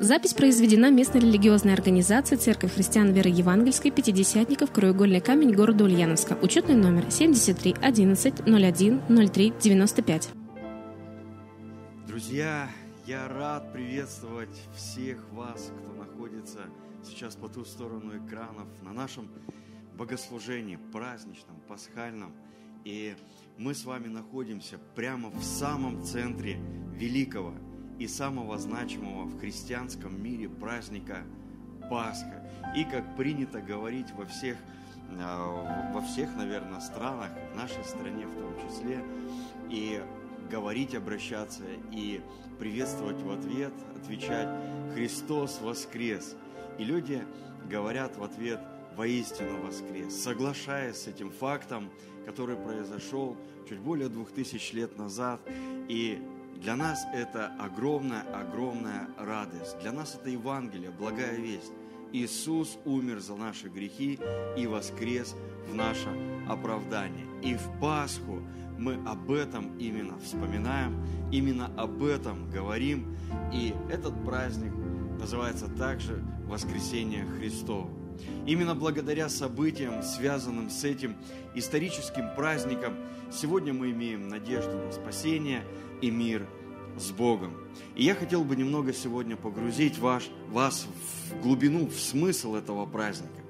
Запись произведена местной религиозной организацией Церковь христиан веры евангельской Пятидесятников Краеугольный камень города Ульяновска. Учетный номер 73 11 01 03 95. Друзья, я рад приветствовать всех вас, кто находится сейчас по ту сторону экранов на нашем богослужении, праздничном, пасхальном. И мы с вами находимся прямо в самом центре великого и самого значимого в христианском мире праздника Пасха. И как принято говорить во всех, а, во всех, наверное, странах, в нашей стране в том числе, и говорить, обращаться и приветствовать в ответ, отвечать «Христос воскрес!» И люди говорят в ответ «Воистину воскрес!» Соглашаясь с этим фактом, который произошел чуть более двух тысяч лет назад, и для нас это огромная-огромная радость. Для нас это Евангелие, благая весть. Иисус умер за наши грехи и воскрес в наше оправдание. И в Пасху мы об этом именно вспоминаем, именно об этом говорим. И этот праздник называется также Воскресение Христово. Именно благодаря событиям, связанным с этим историческим праздником, сегодня мы имеем надежду на спасение и мир с Богом. И я хотел бы немного сегодня погрузить ваш, вас в глубину, в смысл этого праздника.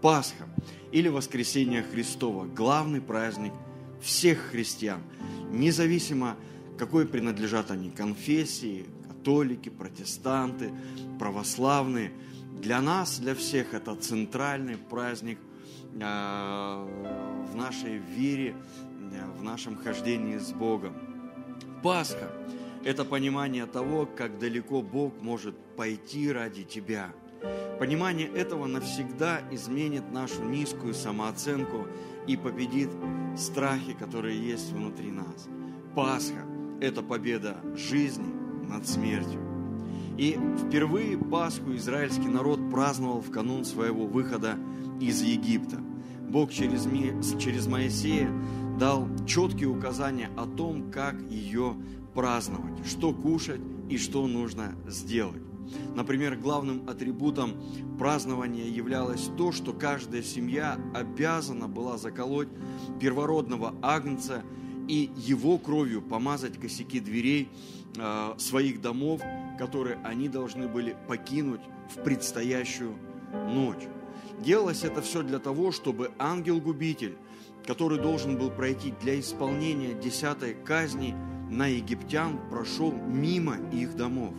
Пасха или Воскресение Христова – главный праздник всех христиан, независимо какой принадлежат они конфессии, католики, протестанты, православные – для нас, для всех это центральный праздник э, в нашей вере, э, в нашем хождении с Богом. Пасха – это понимание того, как далеко Бог может пойти ради тебя. Понимание этого навсегда изменит нашу низкую самооценку и победит страхи, которые есть внутри нас. Пасха – это победа жизни над смертью. И впервые Пасху израильский народ праздновал в канун своего выхода из Египта. Бог через, через Моисея дал четкие указания о том, как ее праздновать, что кушать и что нужно сделать. Например, главным атрибутом празднования являлось то, что каждая семья обязана была заколоть первородного агнца и его кровью помазать косяки дверей э, своих домов которые они должны были покинуть в предстоящую ночь. Делалось это все для того, чтобы ангел-губитель, который должен был пройти для исполнения десятой казни на египтян, прошел мимо их домов.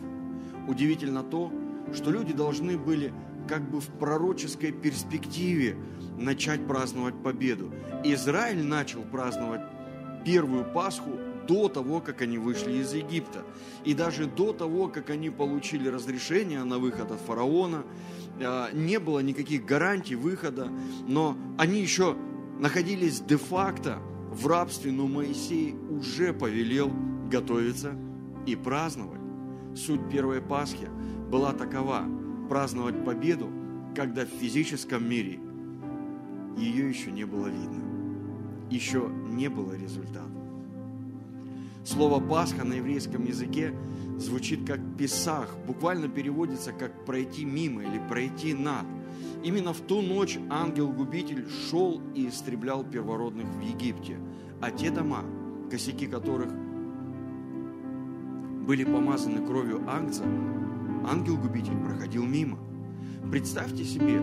Удивительно то, что люди должны были как бы в пророческой перспективе начать праздновать победу. Израиль начал праздновать первую Пасху до того, как они вышли из Египта. И даже до того, как они получили разрешение на выход от фараона, а, не было никаких гарантий выхода, но они еще находились де-факто в рабстве, но Моисей уже повелел готовиться и праздновать. Суть первой Пасхи была такова – праздновать победу, когда в физическом мире ее еще не было видно, еще не было результата. Слово Пасха на еврейском языке звучит как Песах, буквально переводится как пройти мимо или пройти над. Именно в ту ночь ангел-губитель шел и истреблял первородных в Египте, а те дома, косяки которых были помазаны кровью ангца, ангел-губитель проходил мимо. Представьте себе,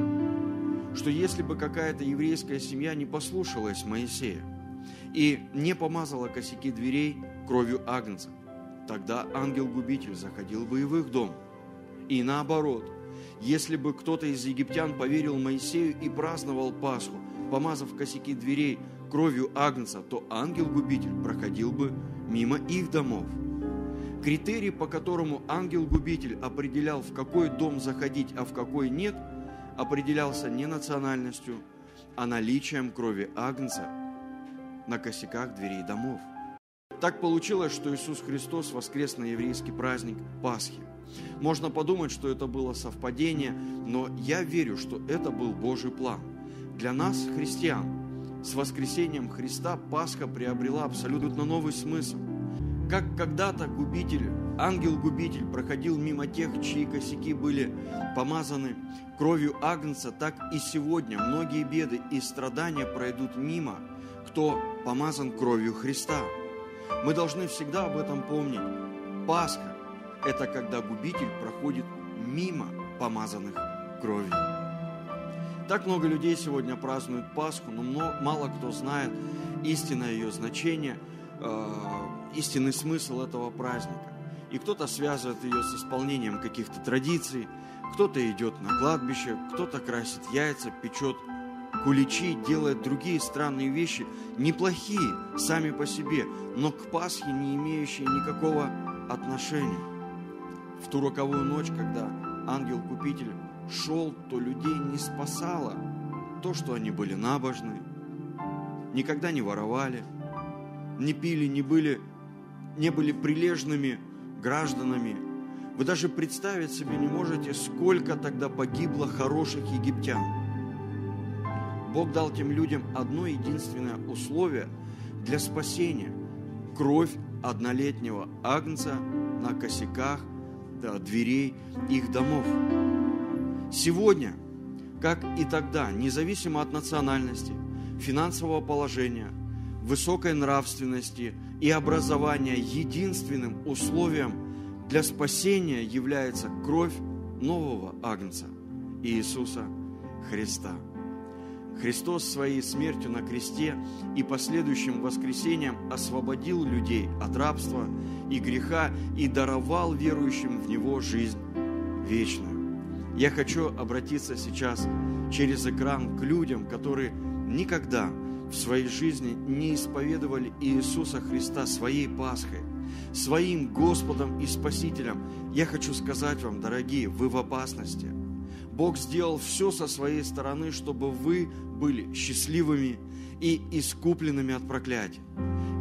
что если бы какая-то еврейская семья не послушалась Моисея и не помазала косяки дверей, кровью Агнца, тогда ангел-губитель заходил бы и в их дом. И наоборот, если бы кто-то из египтян поверил Моисею и праздновал Пасху, помазав косяки дверей кровью Агнца, то ангел-губитель проходил бы мимо их домов. Критерий, по которому ангел-губитель определял, в какой дом заходить, а в какой нет, определялся не национальностью, а наличием крови Агнца на косяках дверей домов. Так получилось, что Иисус Христос воскрес на еврейский праздник Пасхи. Можно подумать, что это было совпадение, но я верю, что это был Божий план. Для нас, христиан, с воскресением Христа Пасха приобрела абсолютно новый смысл. Как когда-то губитель ангел-губитель проходил мимо тех, чьи косяки были помазаны кровью Агнца, так и сегодня многие беды и страдания пройдут мимо, кто помазан кровью Христа. Мы должны всегда об этом помнить. Пасха – это когда губитель проходит мимо помазанных кровью. Так много людей сегодня празднуют Пасху, но мало кто знает истинное ее значение, э, истинный смысл этого праздника. И кто-то связывает ее с исполнением каких-то традиций, кто-то идет на кладбище, кто-то красит яйца, печет куличи, делает другие странные вещи, неплохие сами по себе, но к Пасхе не имеющие никакого отношения. В ту роковую ночь, когда ангел-купитель шел, то людей не спасало то, что они были набожны, никогда не воровали, не пили, не были, не были прилежными гражданами. Вы даже представить себе не можете, сколько тогда погибло хороших египтян. Бог дал тем людям одно единственное условие для спасения – кровь однолетнего агнца на косяках да, дверей их домов. Сегодня, как и тогда, независимо от национальности, финансового положения, высокой нравственности и образования, единственным условием для спасения является кровь нового Агнца Иисуса Христа. Христос своей смертью на кресте и последующим воскресением освободил людей от рабства и греха и даровал верующим в Него жизнь вечную. Я хочу обратиться сейчас через экран к людям, которые никогда в своей жизни не исповедовали Иисуса Христа своей Пасхой, своим Господом и Спасителем. Я хочу сказать вам, дорогие, вы в опасности. Бог сделал все со своей стороны, чтобы вы были счастливыми и искупленными от проклятия.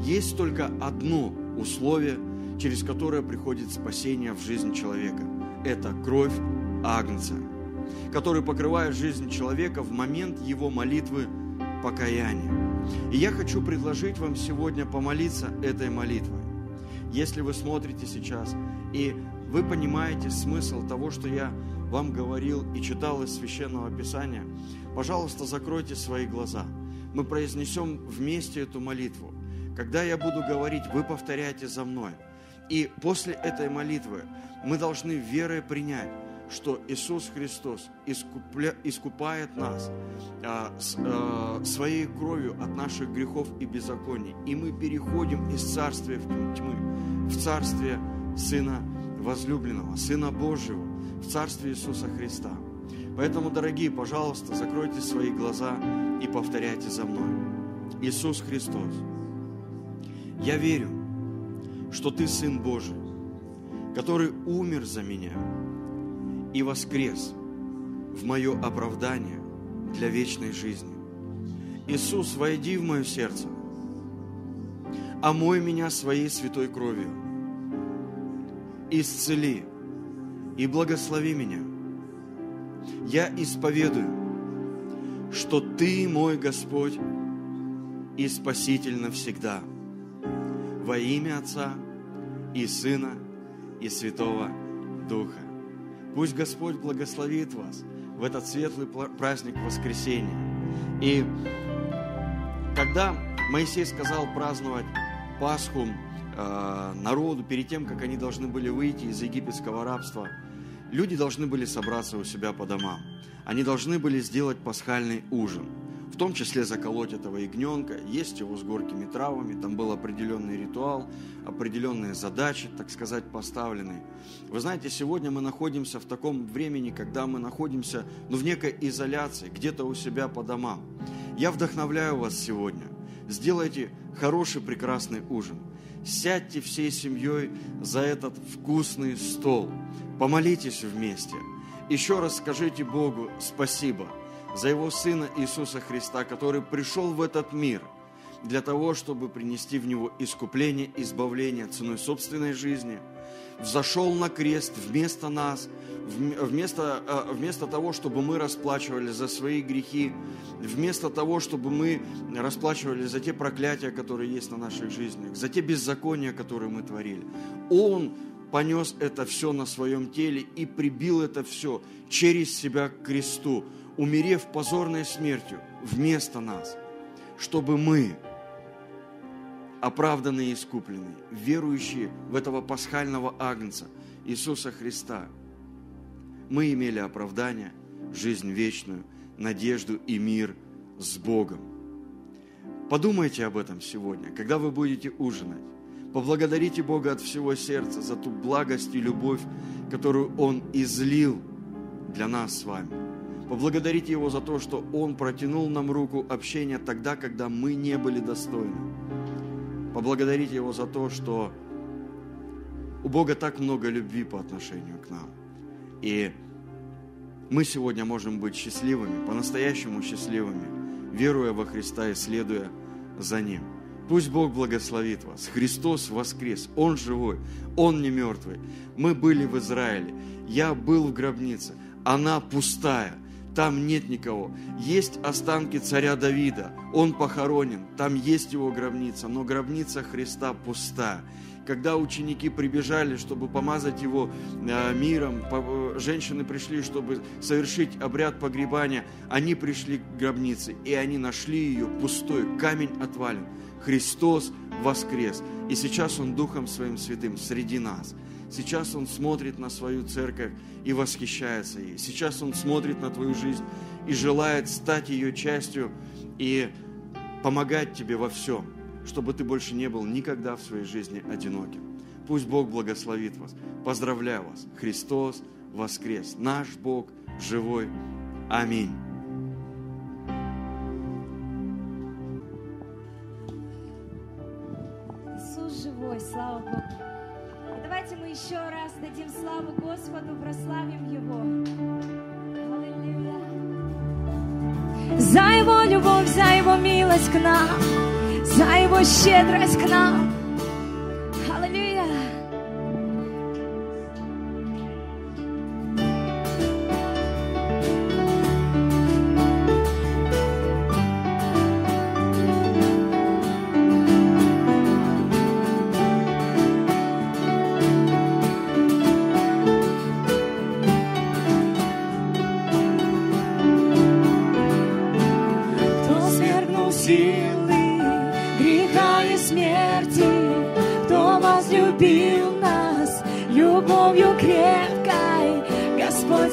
Есть только одно условие, через которое приходит спасение в жизнь человека. Это кровь Агнца, который покрывает жизнь человека в момент его молитвы покаяния. И я хочу предложить вам сегодня помолиться этой молитвой. Если вы смотрите сейчас и вы понимаете смысл того, что я вам говорил и читал из Священного Писания, пожалуйста, закройте свои глаза. Мы произнесем вместе эту молитву. Когда я буду говорить, вы повторяйте за мной. И после этой молитвы мы должны верой принять, что Иисус Христос искупля, искупает нас а, с, а, своей кровью от наших грехов и беззаконий. И мы переходим из царствия в тьмы в царствие Сына возлюбленного, Сына Божьего, в царствие Иисуса Христа. Поэтому, дорогие, пожалуйста, закройте свои глаза и повторяйте за мной. Иисус Христос, я верю, что Ты Сын Божий, который умер за меня, и воскрес в мое оправдание для вечной жизни. Иисус, войди в мое сердце, омой меня своей святой кровью, исцели и благослови меня. Я исповедую, что Ты мой Господь и Спаситель навсегда. Во имя Отца и Сына и Святого Духа. Пусть Господь благословит вас в этот светлый праздник воскресения. И когда Моисей сказал праздновать Пасху народу перед тем, как они должны были выйти из египетского рабства, люди должны были собраться у себя по домам. Они должны были сделать пасхальный ужин – в том числе заколоть этого ягненка, есть его с горькими травами, там был определенный ритуал, определенные задачи, так сказать, поставлены. Вы знаете, сегодня мы находимся в таком времени, когда мы находимся ну, в некой изоляции, где-то у себя по домам. Я вдохновляю вас сегодня. Сделайте хороший, прекрасный ужин. Сядьте всей семьей за этот вкусный стол. Помолитесь вместе. Еще раз скажите Богу спасибо – за Его Сына Иисуса Христа, который пришел в этот мир для того, чтобы принести в него искупление, избавление ценой собственной жизни, взошел на крест вместо нас, вместо, э, вместо того, чтобы мы расплачивали за свои грехи, вместо того, чтобы мы расплачивали за те проклятия, которые есть на наших жизнях, за те беззакония, которые мы творили. Он понес это все на своем теле и прибил это все через себя к кресту, умерев позорной смертью вместо нас, чтобы мы, оправданные и искупленные, верующие в этого пасхального агнца Иисуса Христа, мы имели оправдание, жизнь вечную, надежду и мир с Богом. Подумайте об этом сегодня, когда вы будете ужинать. Поблагодарите Бога от всего сердца за ту благость и любовь, которую Он излил для нас с вами. Поблагодарите Его за то, что Он протянул нам руку общения тогда, когда мы не были достойны. Поблагодарите Его за то, что у Бога так много любви по отношению к нам. И мы сегодня можем быть счастливыми, по-настоящему счастливыми, веруя во Христа и следуя за Ним. Пусть Бог благословит вас. Христос воскрес. Он живой. Он не мертвый. Мы были в Израиле. Я был в гробнице. Она пустая. Там нет никого. Есть останки царя Давида. Он похоронен. Там есть его гробница. Но гробница Христа пуста когда ученики прибежали, чтобы помазать его э, миром, женщины пришли, чтобы совершить обряд погребания, они пришли к гробнице, и они нашли ее пустой, камень отвален. Христос воскрес, и сейчас Он Духом Своим Святым среди нас. Сейчас Он смотрит на свою церковь и восхищается ей. Сейчас Он смотрит на твою жизнь и желает стать ее частью и помогать тебе во всем чтобы ты больше не был никогда в своей жизни одиноким. Пусть Бог благословит вас. Поздравляю вас. Христос воскрес. Наш Бог живой. Аминь. Иисус живой, слава Богу. Давайте мы еще раз дадим славу Господу, прославим Его. Аллилуйя. За Его любовь, за Его милость к нам за Его щедрость к нам.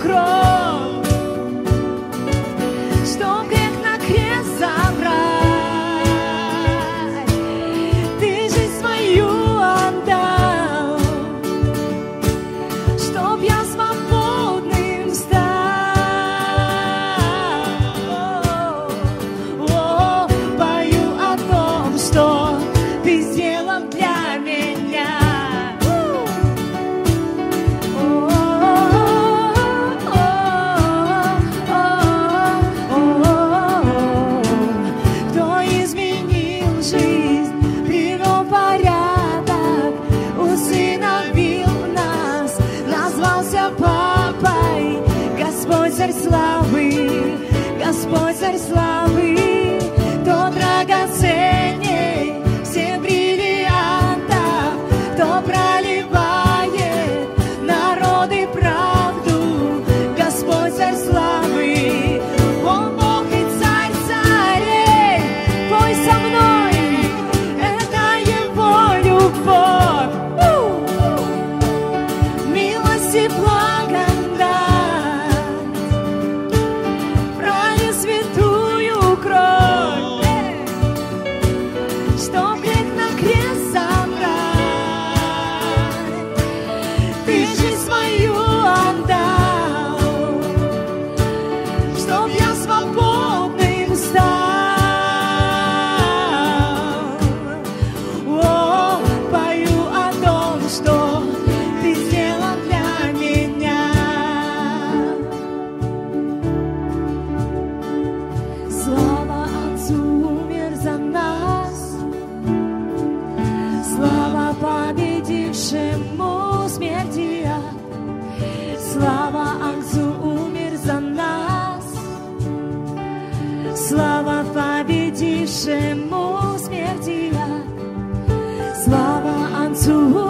cross. Слава